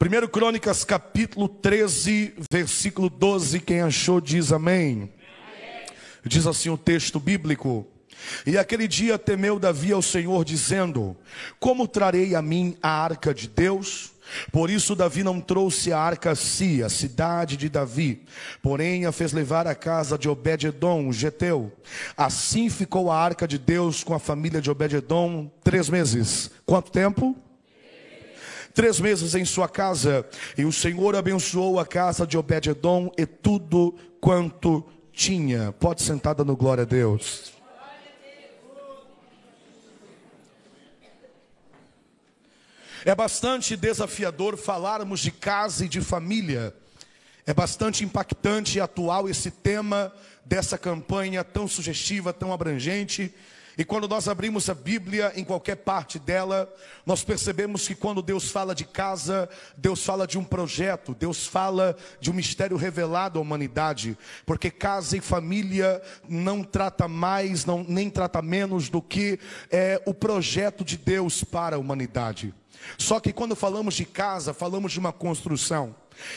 1 Crônicas capítulo 13, versículo 12. Quem achou diz amém. Diz assim o texto bíblico. E aquele dia temeu Davi ao Senhor, dizendo: Como trarei a mim a arca de Deus? Por isso Davi não trouxe a arca a si, a cidade de Davi, porém a fez levar à casa de Obed-edom, geteu. Assim ficou a arca de Deus com a família de Obed-edom três meses. Quanto tempo? Três meses em sua casa, e o Senhor abençoou a casa de Obed-edom e tudo quanto tinha. Pode sentar dando glória a Deus. É bastante desafiador falarmos de casa e de família. É bastante impactante e atual esse tema dessa campanha tão sugestiva, tão abrangente e quando nós abrimos a Bíblia, em qualquer parte dela, nós percebemos que quando Deus fala de casa, Deus fala de um projeto, Deus fala de um mistério revelado à humanidade, porque casa e família não trata mais, não, nem trata menos do que é, o projeto de Deus para a humanidade. Só que quando falamos de casa, falamos de uma construção.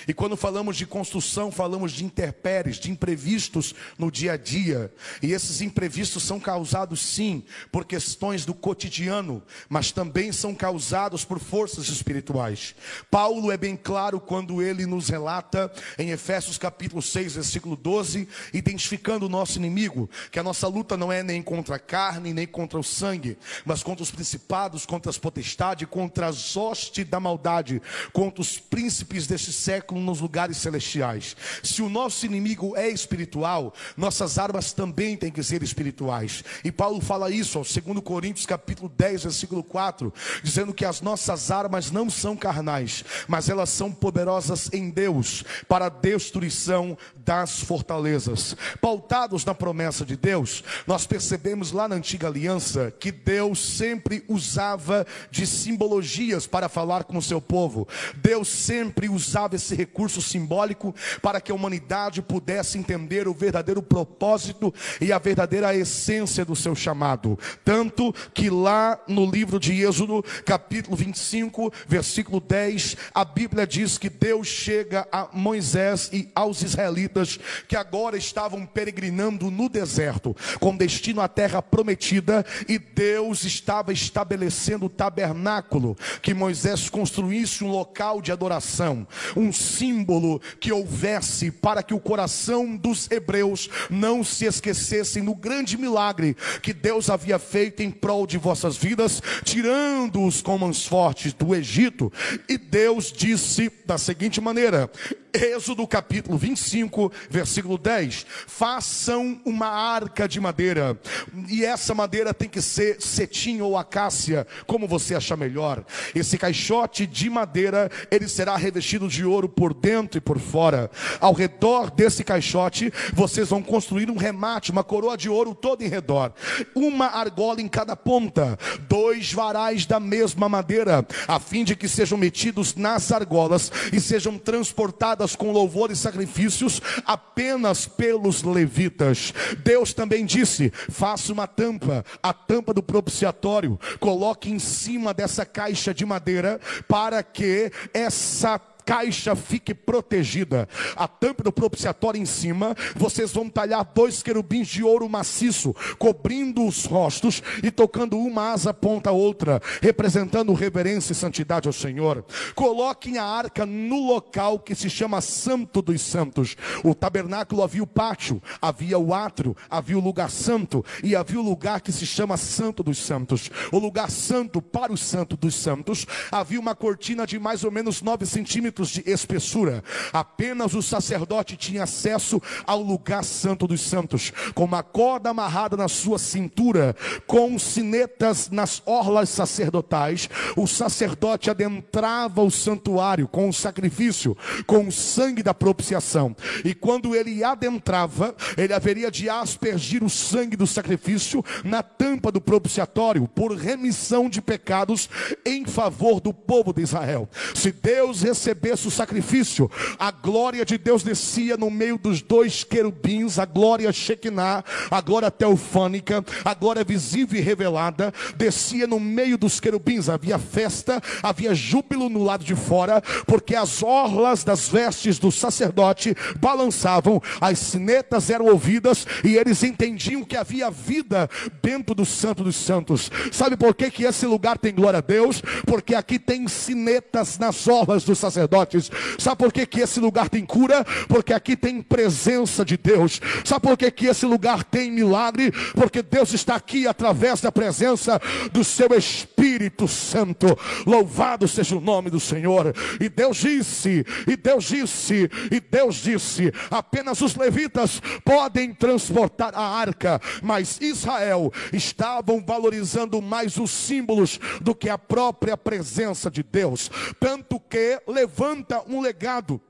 E quando falamos de construção, falamos de interpéries, de imprevistos no dia a dia. E esses imprevistos são causados, sim, por questões do cotidiano, mas também são causados por forças espirituais. Paulo é bem claro quando ele nos relata em Efésios capítulo 6, versículo 12, identificando o nosso inimigo, que a nossa luta não é nem contra a carne, nem contra o sangue, mas contra os principados, contra as potestades, contra as hostes da maldade, contra os príncipes deste século nos lugares celestiais. Se o nosso inimigo é espiritual, nossas armas também têm que ser espirituais. E Paulo fala isso ao 2 Coríntios capítulo 10, versículo 4, dizendo que as nossas armas não são carnais, mas elas são poderosas em Deus para a destruição das fortalezas. Pautados na promessa de Deus, nós percebemos lá na antiga aliança que Deus sempre usava de simbologias para falar com o seu povo. Deus sempre usava esse recurso simbólico para que a humanidade pudesse entender o verdadeiro propósito e a verdadeira essência do seu chamado. Tanto que lá no livro de Êxodo, capítulo 25, versículo 10, a Bíblia diz que Deus chega a Moisés e aos israelitas que agora estavam peregrinando no deserto, com destino à terra prometida, e Deus estava estabelecendo o tabernáculo, que Moisés construísse um local de adoração, um símbolo que houvesse para que o coração dos hebreus não se esquecessem do grande milagre que Deus havia feito em prol de vossas vidas, tirando-os com mãos fortes do Egito. E Deus disse da seguinte maneira: Êxodo capítulo 25, versículo 10: Façam uma arca de madeira, e essa madeira tem que ser cetim ou acácia, como você achar melhor. Esse caixote de madeira, ele será revestido de ouro por dentro e por fora. Ao redor desse caixote, vocês vão construir um remate, uma coroa de ouro toda em redor, uma argola em cada ponta, dois varais da mesma madeira, a fim de que sejam metidos nas argolas e sejam transportados com louvor e sacrifícios apenas pelos levitas. Deus também disse: faça uma tampa, a tampa do propiciatório, coloque em cima dessa caixa de madeira para que essa caixa fique protegida. A tampa do propiciatório em cima, vocês vão talhar dois querubins de ouro maciço, cobrindo os rostos e tocando uma asa ponta a outra, representando reverência e santidade ao Senhor. Coloquem a arca no local que se chama Santo dos Santos. O tabernáculo havia o pátio, havia o átrio, havia o lugar santo e havia o lugar que se chama Santo dos Santos. O lugar santo para o Santo dos Santos havia uma cortina de mais ou menos 9 centímetros centímetros de espessura. Apenas o sacerdote tinha acesso ao lugar santo dos santos, com uma corda amarrada na sua cintura, com sinetas nas orlas sacerdotais. O sacerdote adentrava o santuário com o sacrifício, com o sangue da propiciação. E quando ele adentrava, ele haveria de aspergir o sangue do sacrifício na tampa do propiciatório, por remissão de pecados em favor do povo de Israel. Se Deus recebeu recebesse o sacrifício, a glória de Deus descia no meio dos dois querubins, a glória Shekinah, a glória teofânica, a glória visível e revelada, descia no meio dos querubins. Havia festa, havia júbilo no lado de fora, porque as orlas das vestes do sacerdote balançavam, as sinetas eram ouvidas e eles entendiam que havia vida dentro do Santo dos Santos. Sabe por que, que esse lugar tem glória a Deus? Porque aqui tem sinetas nas orlas dos sacerdotes. Sabe por que, que esse lugar tem cura? Porque aqui tem presença de Deus. Sabe por que, que esse lugar tem milagre? Porque Deus está aqui através da presença do seu Espírito Santo. Louvado seja o nome do Senhor. E Deus disse, e Deus disse, e Deus disse: apenas os levitas podem transportar a arca, mas Israel estavam valorizando mais os símbolos do que a própria presença de Deus. Tanto que levanta um legado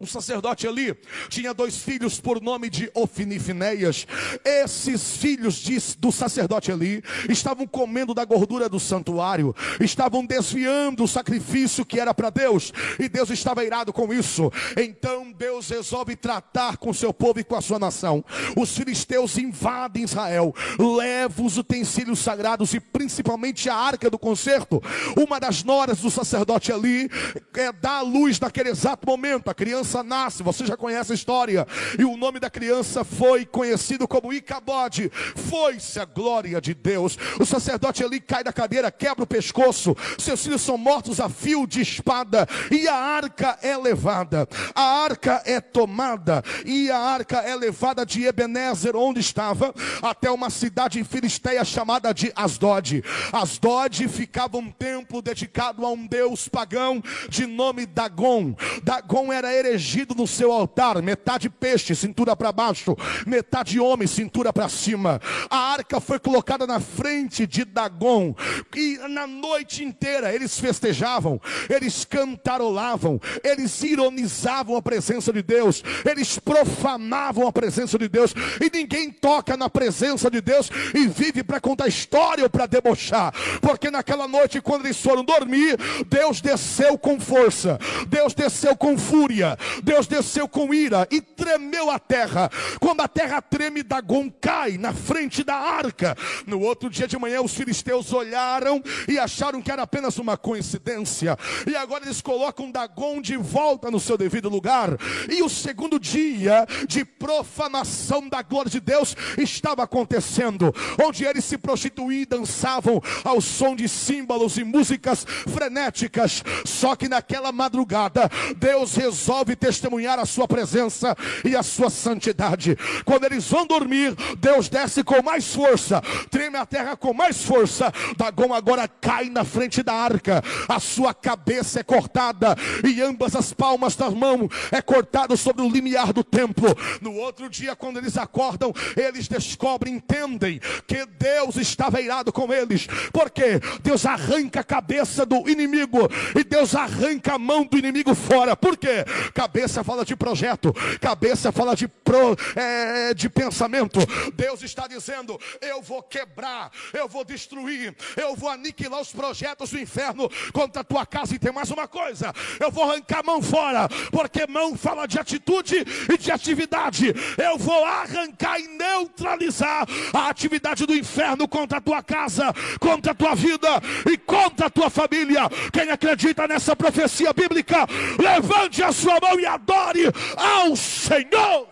o sacerdote ali tinha dois filhos por nome de Ofni e. Esses filhos de, do sacerdote ali estavam comendo da gordura do santuário, estavam desviando o sacrifício que era para Deus, e Deus estava irado com isso. Então Deus resolve tratar com seu povo e com a sua nação. Os filisteus invadem Israel, levam os utensílios sagrados e principalmente a arca do concerto. Uma das noras do sacerdote ali é, dá luz naquele exato momento. A criança criança nasce, você já conhece a história, e o nome da criança foi conhecido como Icabode. Foi-se a glória de Deus. O sacerdote ali cai da cadeira, quebra o pescoço, seus filhos são mortos a fio de espada, e a arca é levada. A arca é tomada, e a arca é levada de Ebenezer, onde estava, até uma cidade filisteia chamada de Asdod. Asdod ficava um templo dedicado a um deus pagão de nome Dagon. Dagon era herege erigido no seu altar, metade peixe, cintura para baixo, metade homem, cintura para cima. A arca foi colocada na frente de Dagon, e na noite inteira eles festejavam, eles cantarolavam, eles ironizavam a presença de Deus, eles profanavam a presença de Deus, e ninguém toca na presença de Deus e vive para contar história ou para debochar, porque naquela noite, quando eles foram dormir, Deus desceu com força, Deus desceu com fúria, Deus desceu com ira e tremeu a terra. Quando a terra treme, Dagon cai na frente da arca. No outro dia de manhã, os filisteus olharam e acharam que era apenas uma coincidência. E agora eles colocam Dagon de volta no seu devido lugar. E o segundo dia de profanação da glória de Deus estava acontecendo, onde eles se prostituíam e dançavam ao som de símbolos e músicas frenéticas. Só que naquela madrugada, Deus resolve testemunhar a sua presença e a sua santidade. Quando eles vão dormir, Deus desce com mais força, treme a terra com mais força. Dagom agora cai na frente da arca, a sua cabeça é cortada e ambas as palmas das mãos é cortado sobre o limiar do templo. No outro dia, quando eles acordam, eles descobrem, entendem que Deus estava irado com eles, porque Deus arranca a cabeça do inimigo e Deus arranca a mão do inimigo fora. Por quê? Cabeça fala de projeto, cabeça fala de, pro, é, de pensamento. Deus está dizendo: eu vou quebrar, eu vou destruir, eu vou aniquilar os projetos do inferno contra a tua casa. E tem mais uma coisa: eu vou arrancar a mão fora, porque mão fala de atitude e de atividade. Eu vou arrancar e neutralizar a atividade do inferno contra a tua casa, contra a tua vida e contra a tua família. Quem acredita nessa profecia bíblica, levante a sua mão e adore ao Senhor.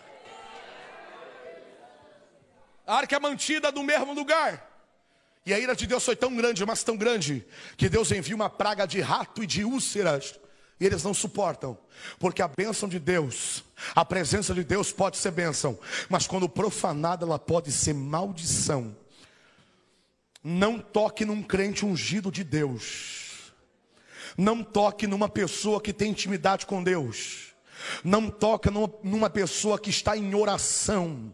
A arca é mantida no mesmo lugar. E a ira de Deus foi tão grande, mas tão grande, que Deus envia uma praga de rato e de úlceras. E eles não suportam, porque a bênção de Deus, a presença de Deus pode ser bênção, mas quando profanada, ela pode ser maldição. Não toque num crente ungido de Deus. Não toque numa pessoa que tem intimidade com Deus. Não toca numa pessoa que está em oração.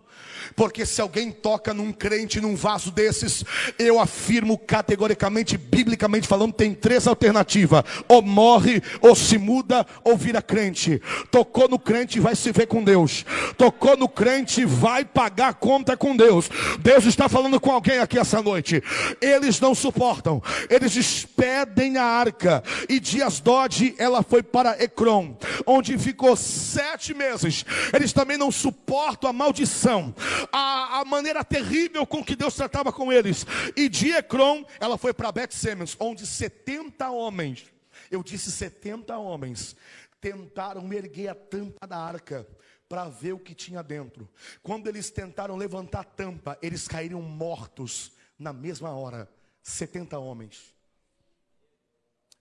Porque se alguém toca num crente num vaso desses, eu afirmo categoricamente, biblicamente falando, tem três alternativas: ou morre, ou se muda, ou vira crente. Tocou no crente, vai se ver com Deus. Tocou no crente, vai pagar conta com Deus. Deus está falando com alguém aqui essa noite. Eles não suportam, eles despedem a arca. E Dias Dodge, ela foi para Ecrom, onde ficou sete meses. Eles também não suportam a maldição a, a maneira terrível com que Deus tratava com eles. E de Ecrom, ela foi para Bet Semes, onde 70 homens, eu disse 70 homens, tentaram erguer a tampa da arca para ver o que tinha dentro. Quando eles tentaram levantar a tampa, eles caíram mortos na mesma hora. 70 homens.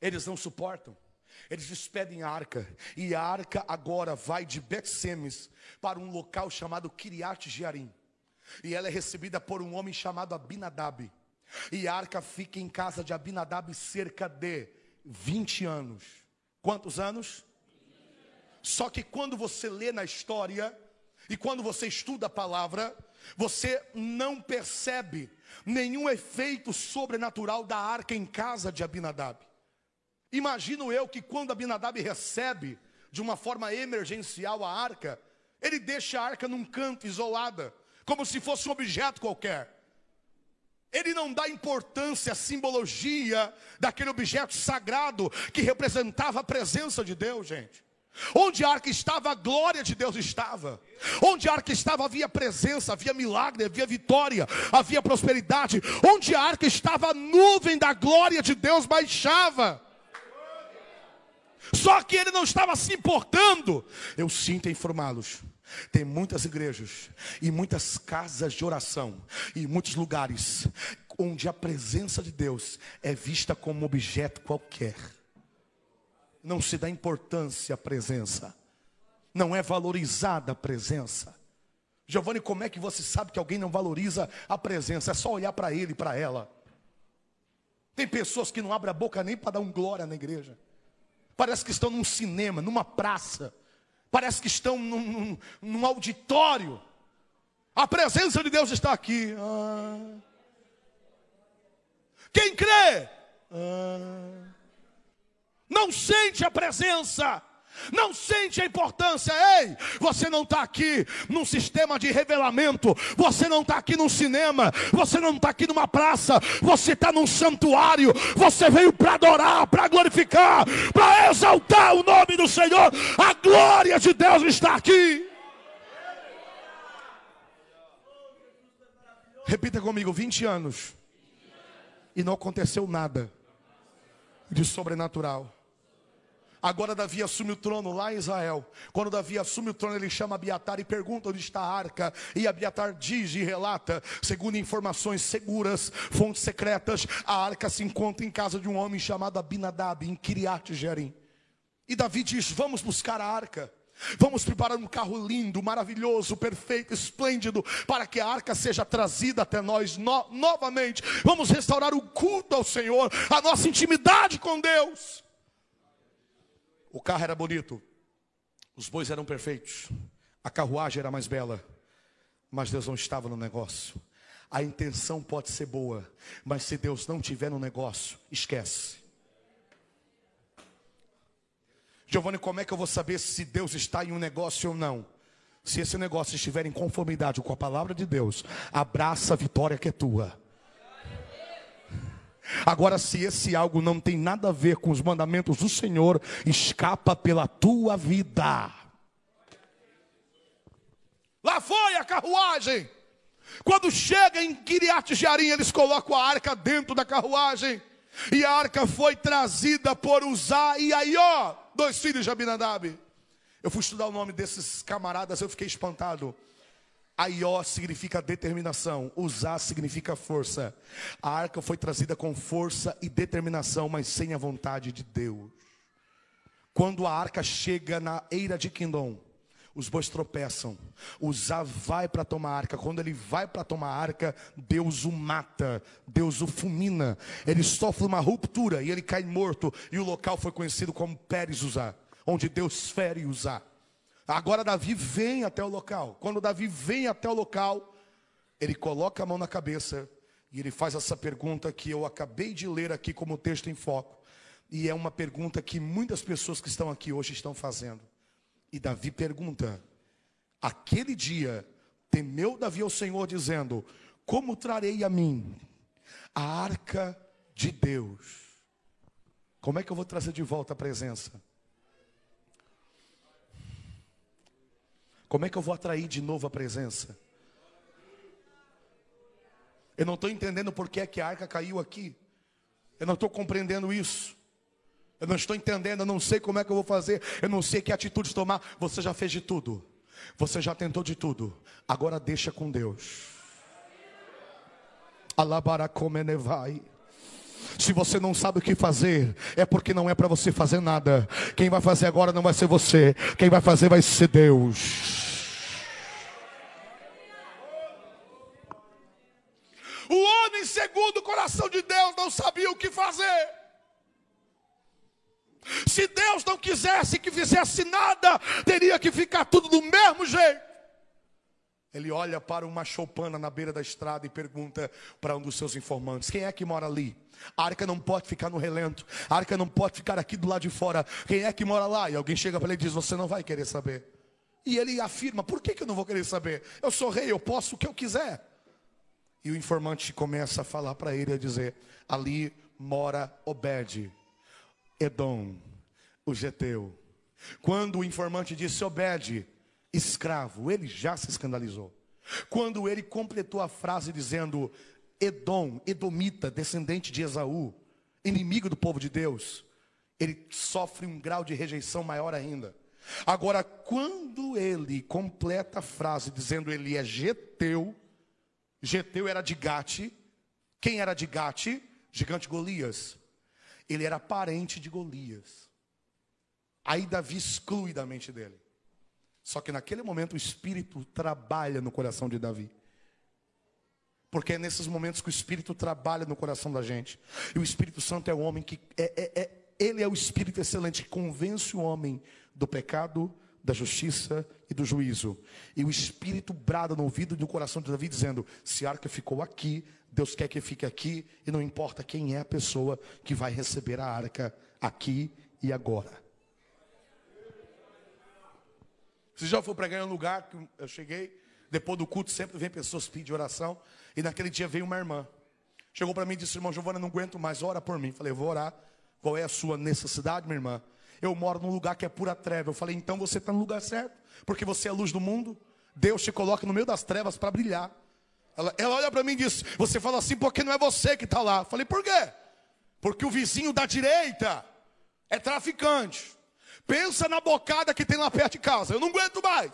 Eles não suportam. Eles despedem a arca, e a arca agora vai de Betsemes para um local chamado Kiriat Jearim. E ela é recebida por um homem chamado Abinadab. E a arca fica em casa de Abinadab cerca de 20 anos. Quantos anos? Só que quando você lê na história e quando você estuda a palavra, você não percebe nenhum efeito sobrenatural da arca em casa de Abinadab. Imagino eu que quando Abinadab recebe de uma forma emergencial a arca, ele deixa a arca num canto isolada, como se fosse um objeto qualquer. Ele não dá importância à simbologia daquele objeto sagrado que representava a presença de Deus, gente. Onde a arca estava, a glória de Deus estava. Onde a arca estava, havia presença, havia milagre, havia vitória, havia prosperidade. Onde a arca estava, a nuvem da glória de Deus baixava. Só que ele não estava se importando. Eu sinto informá-los. Tem muitas igrejas e muitas casas de oração e muitos lugares onde a presença de Deus é vista como objeto qualquer. Não se dá importância à presença. Não é valorizada a presença. Giovanni, como é que você sabe que alguém não valoriza a presença? É só olhar para ele e para ela. Tem pessoas que não abrem a boca nem para dar um glória na igreja. Parece que estão num cinema, numa praça. Parece que estão num, num, num auditório. A presença de Deus está aqui. Ah. Quem crê? Ah. Não sente a presença não sente a importância, ei, você não está aqui num sistema de revelamento, você não está aqui num cinema, você não está aqui numa praça, você está num santuário, você veio para adorar, para glorificar, para exaltar o nome do Senhor, a glória de Deus está aqui. Repita comigo: 20 anos e não aconteceu nada de sobrenatural. Agora Davi assume o trono lá em Israel. Quando Davi assume o trono, ele chama Abiatar e pergunta onde está a arca. E Abiatar diz e relata, segundo informações seguras, fontes secretas, a arca se encontra em casa de um homem chamado Abinadab, em Kiriat Jearim. E Davi diz: Vamos buscar a arca. Vamos preparar um carro lindo, maravilhoso, perfeito, esplêndido, para que a arca seja trazida até nós no novamente. Vamos restaurar o culto ao Senhor, a nossa intimidade com Deus. O carro era bonito, os bois eram perfeitos, a carruagem era mais bela, mas Deus não estava no negócio. A intenção pode ser boa, mas se Deus não tiver no negócio, esquece. Giovanni, como é que eu vou saber se Deus está em um negócio ou não? Se esse negócio estiver em conformidade com a palavra de Deus, abraça a vitória que é tua. Agora, se esse algo não tem nada a ver com os mandamentos do Senhor, escapa pela tua vida. Lá foi a carruagem. Quando chega em Kiriat Jearim, eles colocam a arca dentro da carruagem. E a arca foi trazida por Uzá e Aió, dois filhos de Abinadab. Eu fui estudar o nome desses camaradas, eu fiquei espantado. Aió significa determinação, usar significa força. A arca foi trazida com força e determinação, mas sem a vontade de Deus. Quando a arca chega na eira de Quindom, os bois tropeçam. Uzá vai para tomar a arca. Quando ele vai para tomar a arca, Deus o mata, Deus o fulmina. Ele sofre uma ruptura e ele cai morto. E o local foi conhecido como Pérez Uzá, onde Deus fere Uzá. Agora Davi vem até o local. Quando Davi vem até o local, ele coloca a mão na cabeça e ele faz essa pergunta que eu acabei de ler aqui como texto em foco. E é uma pergunta que muitas pessoas que estão aqui hoje estão fazendo. E Davi pergunta: Aquele dia temeu Davi ao Senhor, dizendo: Como trarei a mim a arca de Deus? Como é que eu vou trazer de volta a presença? Como é que eu vou atrair de novo a presença? Eu não estou entendendo por que é que a arca caiu aqui. Eu não estou compreendendo isso. Eu não estou entendendo, eu não sei como é que eu vou fazer, eu não sei que atitude tomar. Você já fez de tudo. Você já tentou de tudo. Agora deixa com Deus. Alabaracomenevai. Se você não sabe o que fazer, é porque não é para você fazer nada. Quem vai fazer agora não vai ser você, quem vai fazer vai ser Deus. O homem, segundo o coração de Deus, não sabia o que fazer. Se Deus não quisesse que fizesse nada, teria que ficar tudo do mesmo jeito. Ele olha para uma choupana na beira da estrada e pergunta para um dos seus informantes: Quem é que mora ali? A arca não pode ficar no relento, a arca não pode ficar aqui do lado de fora. Quem é que mora lá? E alguém chega para ele e diz: Você não vai querer saber. E ele afirma: Por que, que eu não vou querer saber? Eu sou rei, eu posso o que eu quiser. E o informante começa a falar para ele, a dizer: ali mora Obed, Edom, o Geteu. Quando o informante disse Obed, escravo, ele já se escandalizou. Quando ele completou a frase dizendo Edom, Edomita, descendente de Esaú, inimigo do povo de Deus, ele sofre um grau de rejeição maior ainda. Agora, quando ele completa a frase dizendo ele é Geteu, Geteu era de Gate. Quem era de Gate? Gigante Golias. Ele era parente de Golias. Aí Davi exclui da mente dele. Só que naquele momento o Espírito trabalha no coração de Davi. Porque é nesses momentos que o Espírito trabalha no coração da gente. E o Espírito Santo é o homem que. É, é, é, ele é o Espírito excelente que convence o homem do pecado, da justiça e do juízo. E o Espírito brada no ouvido e no coração de Davi, dizendo: Se a arca ficou aqui, Deus quer que fique aqui, e não importa quem é a pessoa que vai receber a arca aqui e agora. Você já foi pregar em um lugar que eu cheguei, depois do culto sempre vem pessoas pedir oração, e naquele dia veio uma irmã. Chegou para mim e disse: Irmão Giovana, não aguento mais, ora por mim. Falei: Vou orar. Qual é a sua necessidade, minha irmã? Eu moro num lugar que é pura treva. Eu falei, então você está no lugar certo, porque você é a luz do mundo. Deus te coloca no meio das trevas para brilhar. Ela, ela olha para mim e diz: Você fala assim porque não é você que está lá. Eu falei, por quê? Porque o vizinho da direita é traficante. Pensa na bocada que tem lá perto de casa. Eu não aguento mais.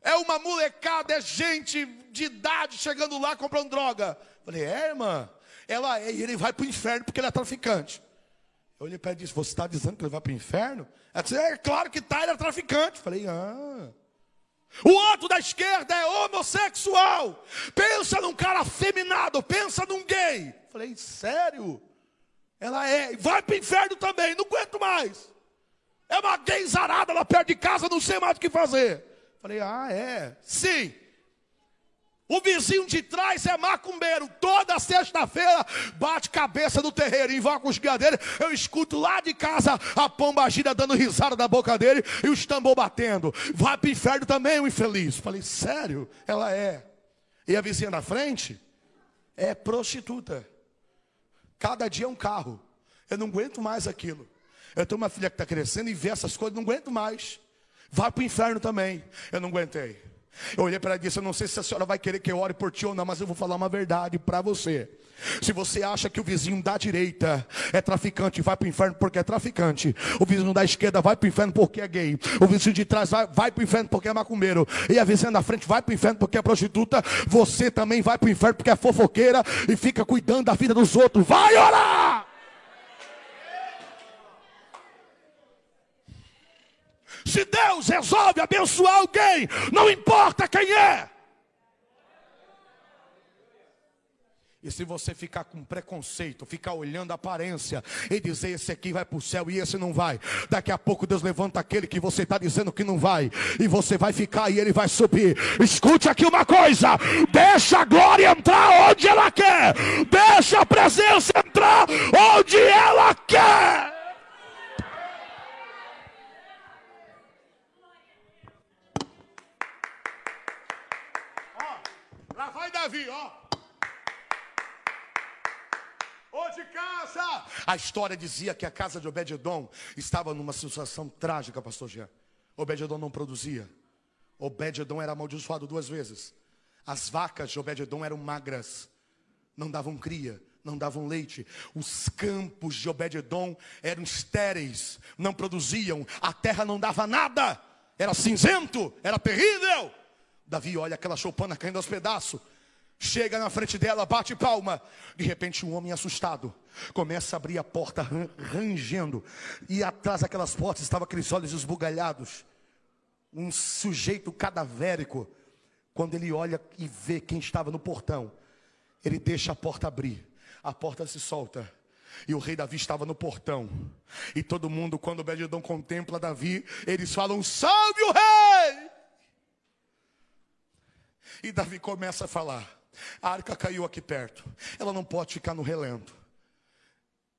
É uma molecada, é gente de idade chegando lá comprando droga. Eu falei, é, irmã. Ela é, e ele vai para o inferno porque ele é traficante. Eu olhei para ele e disse: Você está dizendo que ele vai para o inferno? Ela disse: É claro que está, ele é traficante. Falei: Ah. O outro da esquerda é homossexual. Pensa num cara afeminado, pensa num gay. Falei: Sério? Ela é, vai para o inferno também, não aguento mais. É uma gay zarada lá perto de casa, não sei mais o que fazer. Falei: Ah, é? Sim. O vizinho de trás é macumbeiro. Toda sexta-feira bate cabeça no terreiro, invoca os dele. Eu escuto lá de casa a pomba gira dando risada da boca dele e os tambor batendo. Vai para o inferno também, o infeliz. Falei, sério? Ela é. E a vizinha da frente é prostituta. Cada dia é um carro. Eu não aguento mais aquilo. Eu tenho uma filha que está crescendo e vê essas coisas, não aguento mais. Vai para o inferno também. Eu não aguentei. Eu olhei para ela e disse: Eu não sei se a senhora vai querer que eu ore por ti ou não, mas eu vou falar uma verdade para você. Se você acha que o vizinho da direita é traficante, vai para o inferno porque é traficante. O vizinho da esquerda vai para o inferno porque é gay. O vizinho de trás vai, vai para o inferno porque é macumbeiro. E a vizinha da frente vai para o inferno porque é prostituta. Você também vai para o inferno porque é fofoqueira e fica cuidando da vida dos outros. Vai orar! Se Deus resolve abençoar alguém, não importa quem é. E se você ficar com preconceito, ficar olhando a aparência e dizer esse aqui vai para o céu e esse não vai, daqui a pouco Deus levanta aquele que você está dizendo que não vai, e você vai ficar e ele vai subir. Escute aqui uma coisa: deixa a glória entrar onde ela quer, deixa a presença entrar onde ela quer. Lá vai Davi, ó. Ô de casa! A história dizia que a casa de Obed-Edom estava numa situação trágica, pastor Jean. Obed-Edom não produzia. Obed-Edom era amaldiçoado duas vezes. As vacas de Obed-Edom eram magras, não davam cria, não davam leite. Os campos de Obed-Edom eram estéreis, não produziam, a terra não dava nada, era cinzento, era terrível. Davi olha aquela choupana caindo aos pedaços. Chega na frente dela, bate palma. De repente, um homem assustado começa a abrir a porta, rangendo. E atrás daquelas portas estavam aqueles olhos esbugalhados. Um sujeito cadavérico. Quando ele olha e vê quem estava no portão, ele deixa a porta abrir. A porta se solta. E o rei Davi estava no portão. E todo mundo, quando o Bedidão contempla Davi, eles falam: Salve o rei! E Davi começa a falar. A arca caiu aqui perto. Ela não pode ficar no relento.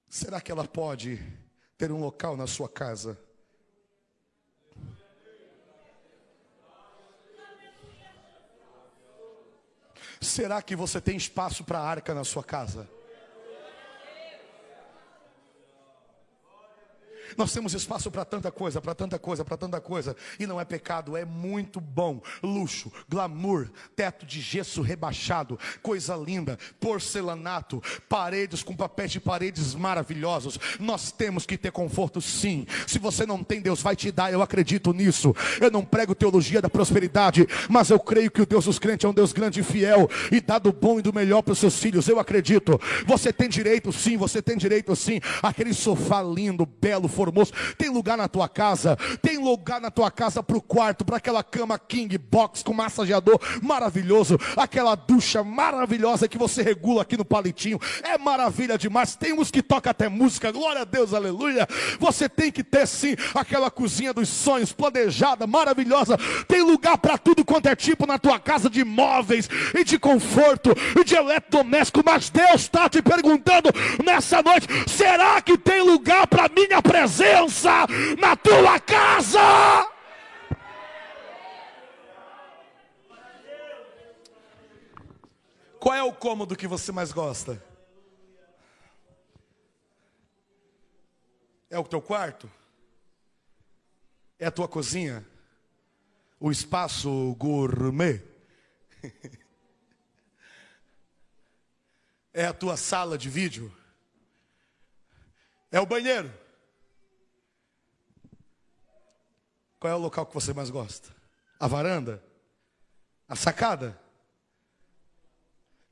Será que ela pode ter um local na sua casa? Será que você tem espaço para a arca na sua casa? Nós temos espaço para tanta coisa, para tanta coisa, para tanta coisa. E não é pecado, é muito bom. Luxo, glamour, teto de gesso rebaixado, coisa linda, porcelanato, paredes com papéis de paredes maravilhosos. Nós temos que ter conforto sim. Se você não tem, Deus vai te dar, eu acredito nisso. Eu não prego teologia da prosperidade, mas eu creio que o Deus dos crentes é um Deus grande e fiel e dá do bom e do melhor para os seus filhos. Eu acredito. Você tem direito sim, você tem direito sim. Aquele sofá lindo, belo, formoso. Tem lugar na tua casa, tem lugar na tua casa para o quarto, para aquela cama king box com massageador maravilhoso, aquela ducha maravilhosa que você regula aqui no palitinho. É maravilha demais. Tem uns que toca até música, glória a Deus, aleluia. Você tem que ter sim aquela cozinha dos sonhos, planejada, maravilhosa. Tem lugar para tudo quanto é tipo na tua casa de móveis e de conforto e de eletrodoméstico. Mas Deus está te perguntando nessa noite: será que tem lugar para minha presença? Presença na tua casa. Qual é o cômodo que você mais gosta? É o teu quarto? É a tua cozinha? O espaço gourmet? É a tua sala de vídeo? É o banheiro? Qual é o local que você mais gosta? A varanda? A sacada?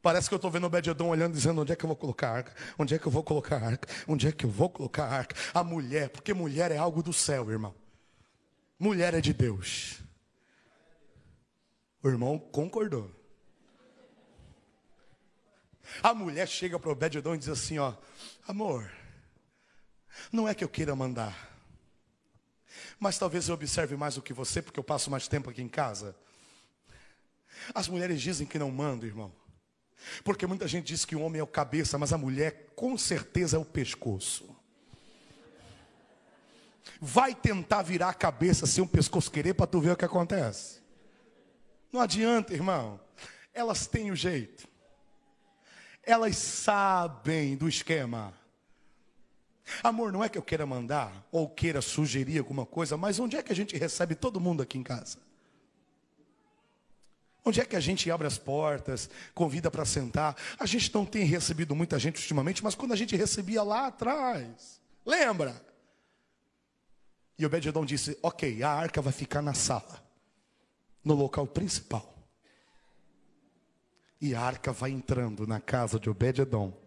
Parece que eu estou vendo o Bededon olhando dizendo onde é que eu vou colocar a arca, onde é que eu vou colocar a arca, onde é que eu vou colocar a arca. A mulher, porque mulher é algo do céu, irmão. Mulher é de Deus. O irmão concordou. A mulher chega para o Bededon e diz assim: ó, amor, não é que eu queira mandar. Mas talvez eu observe mais do que você, porque eu passo mais tempo aqui em casa. As mulheres dizem que não mandam, irmão. Porque muita gente diz que o homem é o cabeça, mas a mulher com certeza é o pescoço. Vai tentar virar a cabeça sem o pescoço querer para tu ver o que acontece. Não adianta, irmão. Elas têm o jeito. Elas sabem do esquema. Amor, não é que eu queira mandar ou queira sugerir alguma coisa, mas onde é que a gente recebe todo mundo aqui em casa? Onde é que a gente abre as portas, convida para sentar? A gente não tem recebido muita gente ultimamente, mas quando a gente recebia lá atrás, lembra? E o Bededão disse: Ok, a arca vai ficar na sala, no local principal. E a arca vai entrando na casa de Obed-Edom.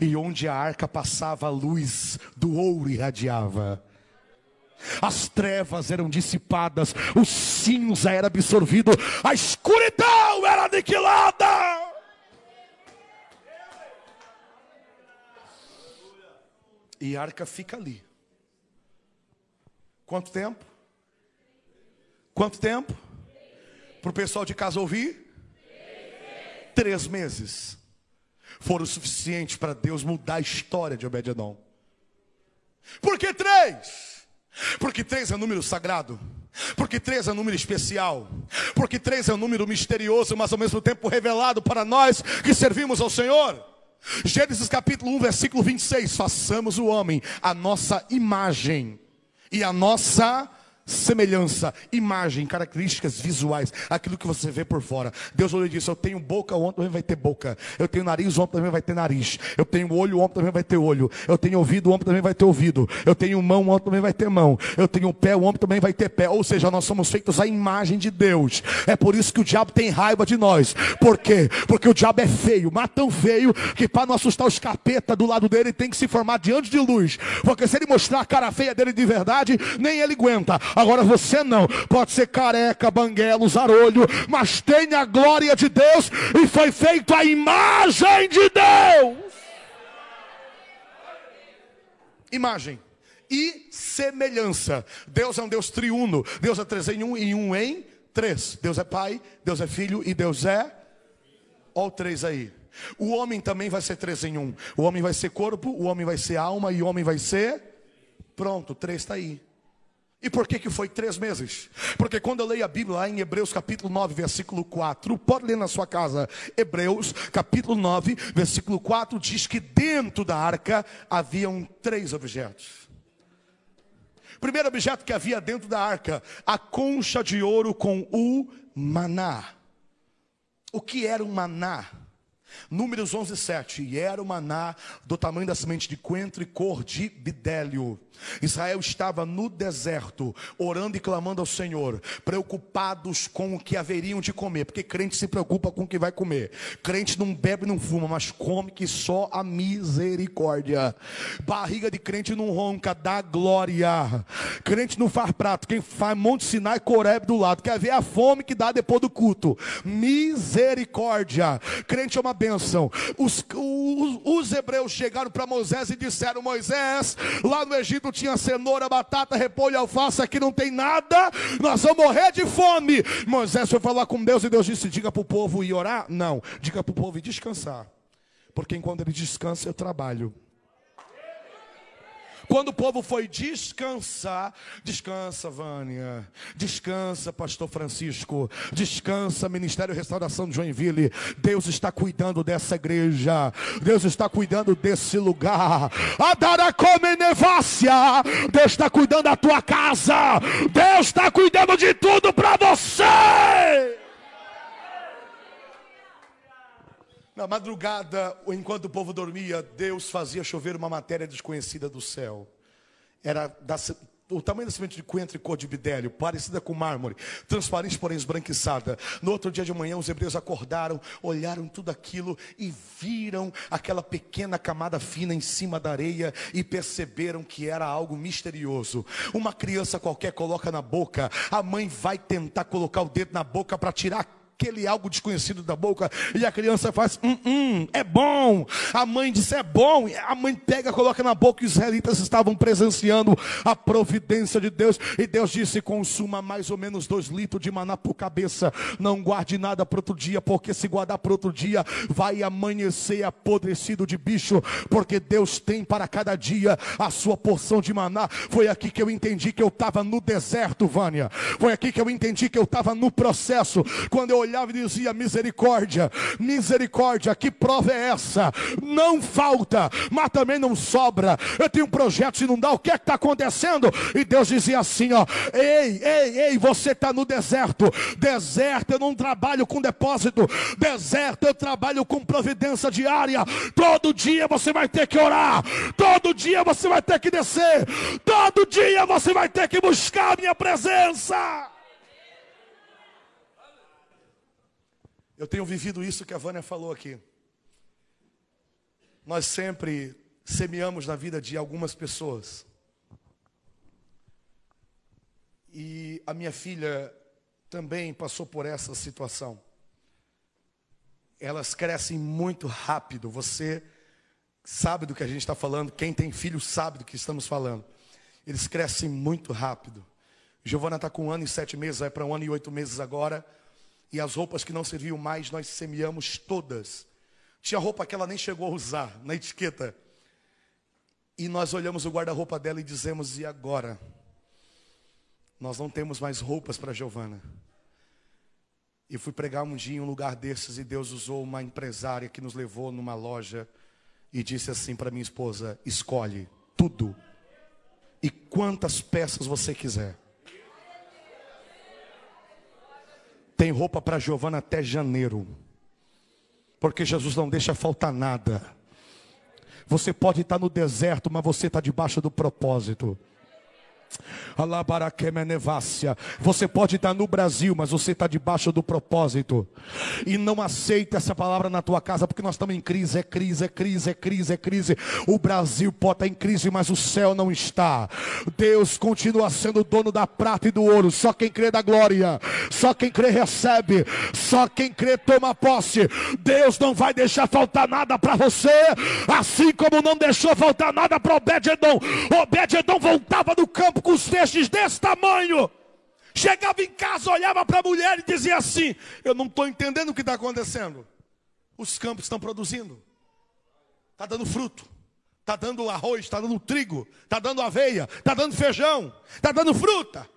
E onde a arca passava, a luz do ouro irradiava. as trevas eram dissipadas, o cinza era absorvido, a escuridão era aniquilada. E a arca fica ali. Quanto tempo? Quanto tempo? Para o pessoal de casa ouvir? Três meses. Foram suficientes para Deus mudar a história de Obed-Edom. Por que três? Porque três é número sagrado. Porque três é um número especial. Porque três é um número misterioso, mas ao mesmo tempo revelado para nós que servimos ao Senhor. Gênesis capítulo 1, versículo 26. Façamos o homem a nossa imagem e a nossa semelhança, imagem, características visuais, aquilo que você vê por fora. Deus olhou e disse: Eu tenho boca, o homem também vai ter boca. Eu tenho nariz, o homem também vai ter nariz. Eu tenho olho, o homem também vai ter olho. Eu tenho ouvido, o homem também vai ter ouvido. Eu tenho mão, o homem também vai ter mão. Eu tenho pé, o homem também vai ter pé. Ou seja, nós somos feitos à imagem de Deus. É por isso que o diabo tem raiva de nós. Por quê? Porque o diabo é feio, mas tão feio que para não assustar os capeta do lado dele tem que se formar diante de luz. Porque se ele mostrar a cara feia dele de verdade, nem ele aguenta. Agora você não, pode ser careca, banguelo, usar olho, mas tem a glória de Deus e foi feito a imagem de Deus. Imagem e semelhança. Deus é um Deus triuno. Deus é três em um e um em três. Deus é Pai, Deus é Filho e Deus é. Olha o três aí. O homem também vai ser três em um. O homem vai ser corpo, o homem vai ser alma e o homem vai ser. Pronto, três está aí. E por que, que foi três meses? Porque quando eu leio a Bíblia lá em Hebreus capítulo 9, versículo 4, pode ler na sua casa, Hebreus capítulo 9, versículo 4, diz que dentro da arca haviam três objetos. Primeiro objeto que havia dentro da arca, a concha de ouro com o maná. O que era um maná? Números 11, 7. E era o maná do tamanho da semente de coentro e cor de bidélio. Israel estava no deserto, orando e clamando ao Senhor, preocupados com o que haveriam de comer, porque crente se preocupa com o que vai comer. Crente não bebe, não fuma, mas come que só a misericórdia. Barriga de crente não ronca, dá glória. Crente não faz prato, quem faz Monte Sinai, Coreb do lado. Quer ver a fome que dá depois do culto? Misericórdia. Crente é uma bênção. Os, os, os hebreus chegaram para Moisés e disseram: Moisés, lá no Egito tinha cenoura, batata, repolho, alface, aqui não tem nada, nós vamos morrer de fome. Moisés foi falar com Deus e Deus disse: diga para o povo ir orar? Não, diga para o povo ir descansar, porque enquanto ele descansa, eu trabalho. Quando o povo foi descansar, descansa, Vânia, descansa, Pastor Francisco, descansa, Ministério Restauração de Joinville. Deus está cuidando dessa igreja, Deus está cuidando desse lugar. Adaracomenevácia, Deus está cuidando da tua casa, Deus está cuidando de tudo para você. Na madrugada, enquanto o povo dormia, Deus fazia chover uma matéria desconhecida do céu. Era da, o tamanho da semente de coentro e cor de bidélio, parecida com mármore, transparente, porém esbranquiçada. No outro dia de manhã, os hebreus acordaram, olharam tudo aquilo e viram aquela pequena camada fina em cima da areia e perceberam que era algo misterioso. Uma criança qualquer coloca na boca, a mãe vai tentar colocar o dedo na boca para tirar aquele algo desconhecido da boca, e a criança faz, hum, hum, é bom. A mãe diz, é bom. A mãe pega, coloca na boca, os israelitas estavam presenciando a providência de Deus. E Deus disse: consuma mais ou menos dois litros de maná por cabeça. Não guarde nada para outro dia, porque se guardar para outro dia, vai amanhecer apodrecido de bicho, porque Deus tem para cada dia a sua porção de maná. Foi aqui que eu entendi que eu estava no deserto, Vânia. Foi aqui que eu entendi que eu estava no processo. Quando eu olhava e dizia: misericórdia, misericórdia, que prova é essa? Não falta, mas também não sobra. Eu tenho um projeto, não dá, o que é que está acontecendo? E Deus dizia assim: ó, ei, ei, ei, você está no deserto. Deserto, eu não trabalho com depósito. Deserto, eu trabalho com providência diária. Todo dia você vai ter que orar. Todo dia você vai ter que descer. Todo dia você vai ter que buscar a minha presença. Eu tenho vivido isso que a Vânia falou aqui. Nós sempre semeamos na vida de algumas pessoas. E a minha filha também passou por essa situação. Elas crescem muito rápido. Você sabe do que a gente está falando. Quem tem filho sabe do que estamos falando. Eles crescem muito rápido. Giovana está com um ano e sete meses, vai para um ano e oito meses agora. E as roupas que não serviam mais, nós semeamos todas. Tinha roupa que ela nem chegou a usar na etiqueta. E nós olhamos o guarda-roupa dela e dizemos: e agora? Nós não temos mais roupas para Giovana. E fui pregar um dia em um lugar desses e Deus usou uma empresária que nos levou numa loja e disse assim para minha esposa: escolhe tudo e quantas peças você quiser. Tem roupa para Giovana até janeiro. Porque Jesus não deixa faltar nada. Você pode estar no deserto, mas você está debaixo do propósito. Você pode estar no Brasil, mas você está debaixo do propósito. E não aceita essa palavra na tua casa, porque nós estamos em crise, é crise, é crise, é crise, é crise. O Brasil pode estar em crise, mas o céu não está. Deus continua sendo dono da prata e do ouro. Só quem crê da glória, só quem crê recebe, só quem crê toma posse. Deus não vai deixar faltar nada para você, assim como não deixou faltar nada para Obed-Edom. Obed-Edom voltava do campo com os feixes desse tamanho. Chegava em casa, olhava para a mulher e dizia assim: Eu não estou entendendo o que está acontecendo. Os campos estão produzindo, está dando fruto, está dando arroz, está dando trigo, está dando aveia, está dando feijão, está dando fruta.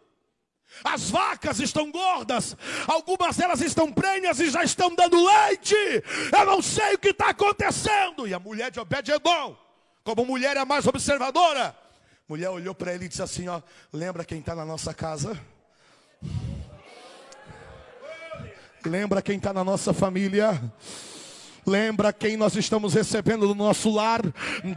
As vacas estão gordas, algumas delas estão prenhas e já estão dando leite. Eu não sei o que está acontecendo. E a mulher de Obed-Edom, como mulher é mais observadora, mulher olhou para ele e disse assim: ó, lembra quem está na nossa casa? Lembra quem está na nossa família? Lembra quem nós estamos recebendo no nosso lar?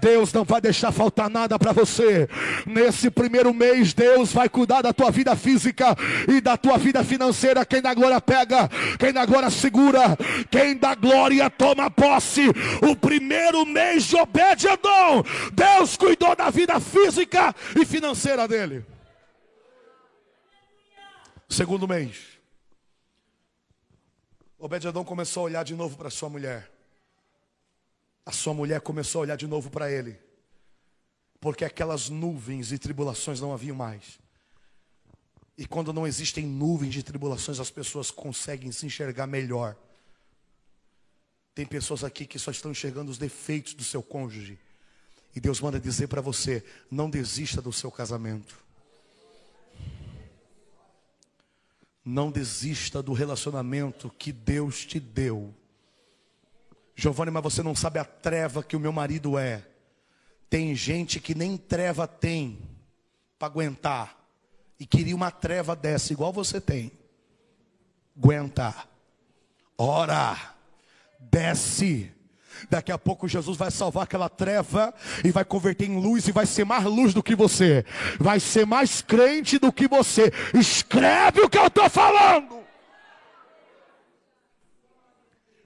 Deus não vai deixar faltar nada para você. Nesse primeiro mês, Deus vai cuidar da tua vida física e da tua vida financeira. Quem da glória pega, quem da glória segura, quem da glória toma posse. O primeiro mês de Obed-Edom, Deus cuidou da vida física e financeira dele. Segundo mês, Obed-Edom começou a olhar de novo para sua mulher a sua mulher começou a olhar de novo para ele, porque aquelas nuvens e tribulações não haviam mais. E quando não existem nuvens de tribulações, as pessoas conseguem se enxergar melhor. Tem pessoas aqui que só estão enxergando os defeitos do seu cônjuge. E Deus manda dizer para você: não desista do seu casamento. Não desista do relacionamento que Deus te deu. Giovanni, mas você não sabe a treva que o meu marido é. Tem gente que nem treva tem para aguentar. E queria uma treva dessa, igual você tem. Aguentar. Ora, desce. Daqui a pouco Jesus vai salvar aquela treva e vai converter em luz e vai ser mais luz do que você. Vai ser mais crente do que você. Escreve o que eu estou falando.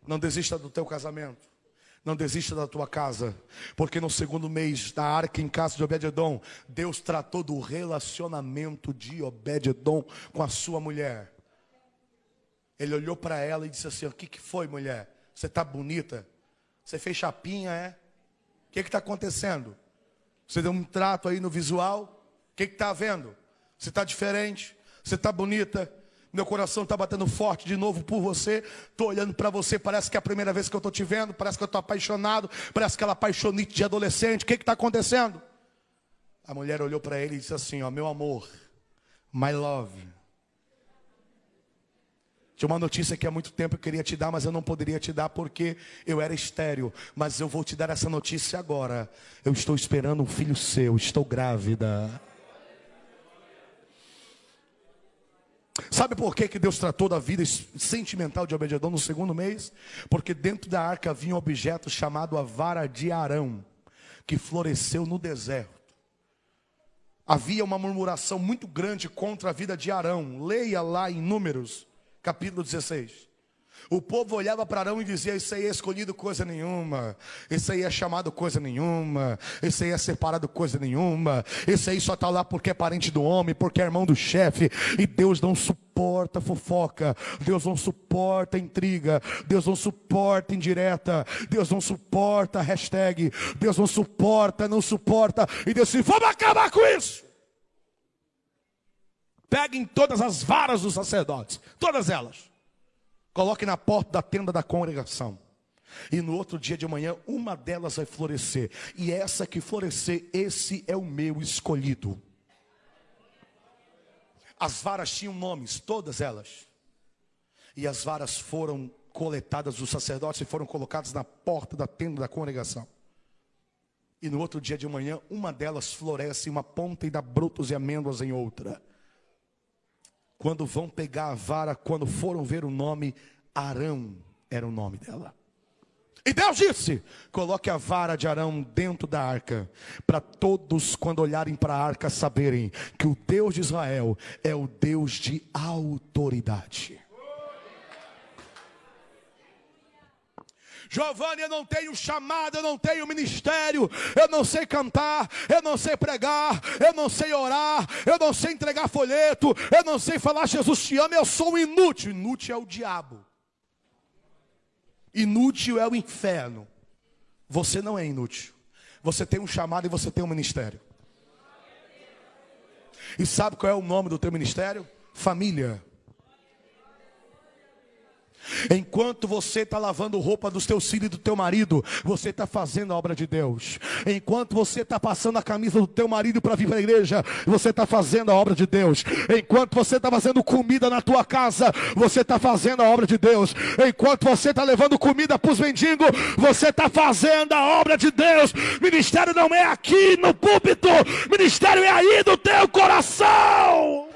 Não desista do teu casamento. Não desista da tua casa, porque no segundo mês da arca em casa de Obed-edom, Deus tratou do relacionamento de Obed-edom com a sua mulher. Ele olhou para ela e disse assim: O que, que foi, mulher? Você está bonita? Você fez chapinha, é? O que está acontecendo? Você deu um trato aí no visual? O que está vendo? Você está diferente? Você está bonita? Meu coração está batendo forte de novo por você. Estou olhando para você, parece que é a primeira vez que eu estou te vendo. Parece que eu estou apaixonado. Parece aquela paixonite de adolescente. O que está acontecendo? A mulher olhou para ele e disse assim: Ó, meu amor, my love. Tinha uma notícia que há muito tempo eu queria te dar, mas eu não poderia te dar porque eu era estéreo. Mas eu vou te dar essa notícia agora. Eu estou esperando um filho seu, estou grávida. Sabe por que, que Deus tratou da vida sentimental de Obededão no segundo mês? Porque dentro da arca havia um objeto chamado a vara de Arão, que floresceu no deserto. Havia uma murmuração muito grande contra a vida de Arão. Leia lá em Números, capítulo 16. O povo olhava para Arão e dizia: Isso aí é escolhido coisa nenhuma, isso aí é chamado coisa nenhuma, isso aí é separado coisa nenhuma, isso aí só está lá porque é parente do homem, porque é irmão do chefe, e Deus não suporta fofoca, Deus não suporta intriga, Deus não suporta indireta, Deus não suporta hashtag, Deus não suporta, não suporta, e Deus disse: Vamos acabar com isso. Peguem todas as varas dos sacerdotes, todas elas Coloque na porta da tenda da congregação. E no outro dia de manhã, uma delas vai florescer. E essa que florescer, esse é o meu escolhido. As varas tinham nomes, todas elas. E as varas foram coletadas dos sacerdotes e foram colocadas na porta da tenda da congregação. E no outro dia de manhã, uma delas floresce em uma ponta e dá brotos e amêndoas em outra quando vão pegar a vara, quando foram ver o nome, Arão era o nome dela. E Deus disse: coloque a vara de Arão dentro da arca, para todos, quando olharem para a arca, saberem que o Deus de Israel é o Deus de autoridade. Giovanni, eu não tenho chamado, eu não tenho ministério, eu não sei cantar, eu não sei pregar, eu não sei orar, eu não sei entregar folheto, eu não sei falar Jesus te ama, eu sou inútil. Inútil é o diabo. Inútil é o inferno. Você não é inútil. Você tem um chamado e você tem um ministério. E sabe qual é o nome do teu ministério? Família. Enquanto você está lavando roupa dos teus filhos e do teu marido, você está fazendo a obra de Deus. Enquanto você está passando a camisa do teu marido para vir para a igreja, você está fazendo a obra de Deus. Enquanto você está fazendo comida na tua casa, você está fazendo a obra de Deus. Enquanto você está levando comida para os mendigos, você está fazendo a obra de Deus. Ministério não é aqui no púlpito, ministério é aí do teu coração.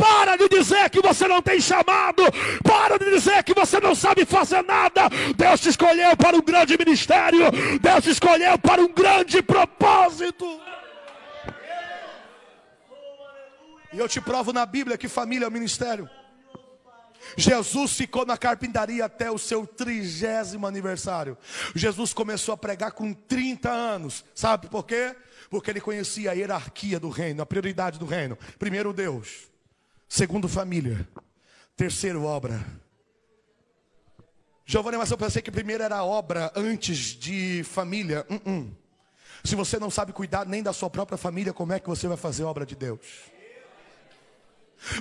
Para de dizer que você não tem chamado. Para de dizer que você não sabe fazer nada. Deus te escolheu para um grande ministério. Deus te escolheu para um grande propósito. E eu te provo na Bíblia que família é o ministério. Jesus ficou na carpintaria até o seu trigésimo aniversário. Jesus começou a pregar com 30 anos. Sabe por quê? Porque ele conhecia a hierarquia do reino, a prioridade do reino. Primeiro Deus. Segundo, família. Terceiro, obra. Giovanni, mas eu pensei que primeiro era obra antes de família. Uh -uh. Se você não sabe cuidar nem da sua própria família, como é que você vai fazer obra de Deus?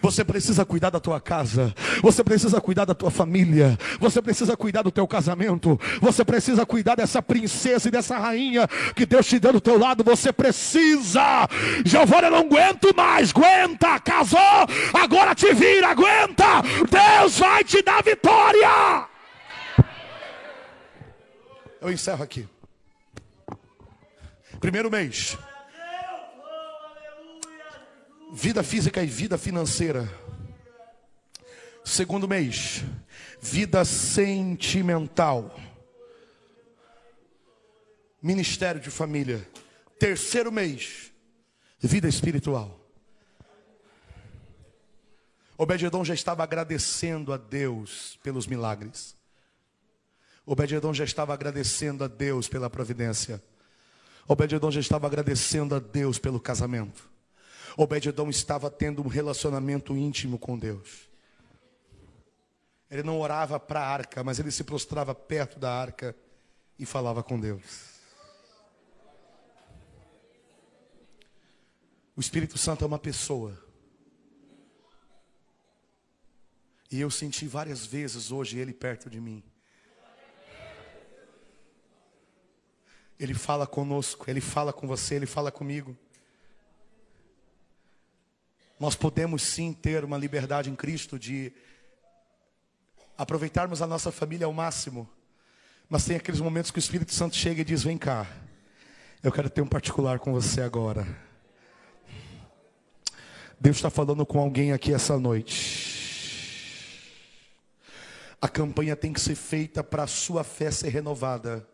Você precisa cuidar da tua casa, você precisa cuidar da tua família, você precisa cuidar do teu casamento, você precisa cuidar dessa princesa e dessa rainha que Deus te deu do teu lado, você precisa. Giovanni, eu não aguento mais, aguenta, casou, agora te vira, aguenta. Deus vai te dar vitória. Eu encerro aqui. Primeiro mês. Vida física e vida financeira. Segundo mês, vida sentimental. Ministério de família. Terceiro mês, vida espiritual. Obed-edom já estava agradecendo a Deus pelos milagres. Obed-edom já estava agradecendo a Deus pela providência. Obed-edom já estava agradecendo a Deus pelo casamento. Obed-edom estava tendo um relacionamento íntimo com Deus. Ele não orava para a arca, mas ele se prostrava perto da arca e falava com Deus. O Espírito Santo é uma pessoa. E eu senti várias vezes hoje ele perto de mim. Ele fala conosco, ele fala com você, ele fala comigo. Nós podemos sim ter uma liberdade em Cristo de aproveitarmos a nossa família ao máximo. Mas tem aqueles momentos que o Espírito Santo chega e diz: Vem cá, eu quero ter um particular com você agora. Deus está falando com alguém aqui essa noite. A campanha tem que ser feita para a sua fé ser renovada.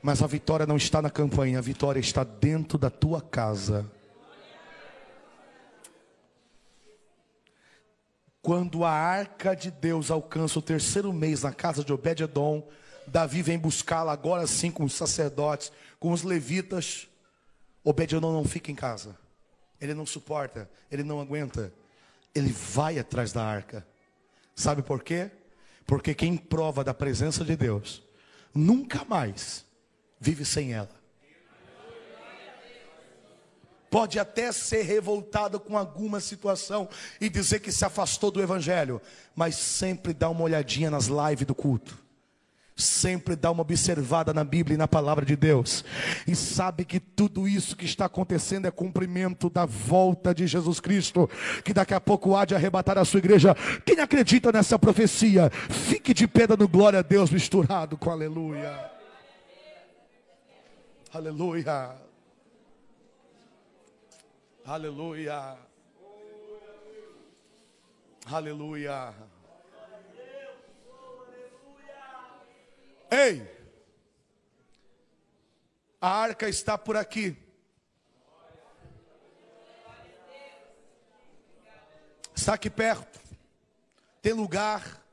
Mas a vitória não está na campanha, a vitória está dentro da tua casa. Quando a arca de Deus alcança o terceiro mês na casa de Obed-edom, Davi vem buscá-la agora sim com os sacerdotes, com os levitas. Obed-edom não fica em casa. Ele não suporta, ele não aguenta. Ele vai atrás da arca. Sabe por quê? Porque quem prova da presença de Deus nunca mais vive sem ela pode até ser revoltado com alguma situação e dizer que se afastou do Evangelho, mas sempre dá uma olhadinha nas lives do culto. Sempre dá uma observada na Bíblia e na palavra de Deus, e sabe que tudo isso que está acontecendo é cumprimento da volta de Jesus Cristo, que daqui a pouco há de arrebatar a sua igreja. Quem acredita nessa profecia, fique de pé dando glória a Deus, misturado com aleluia. Aleluia. Aleluia. Aleluia. Ei, a arca está por aqui. Está aqui perto. Tem lugar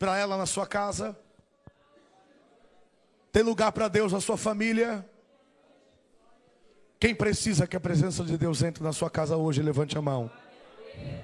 para ela na sua casa? Tem lugar para Deus na sua família? Quem precisa que a presença de Deus entre na sua casa hoje, levante a mão.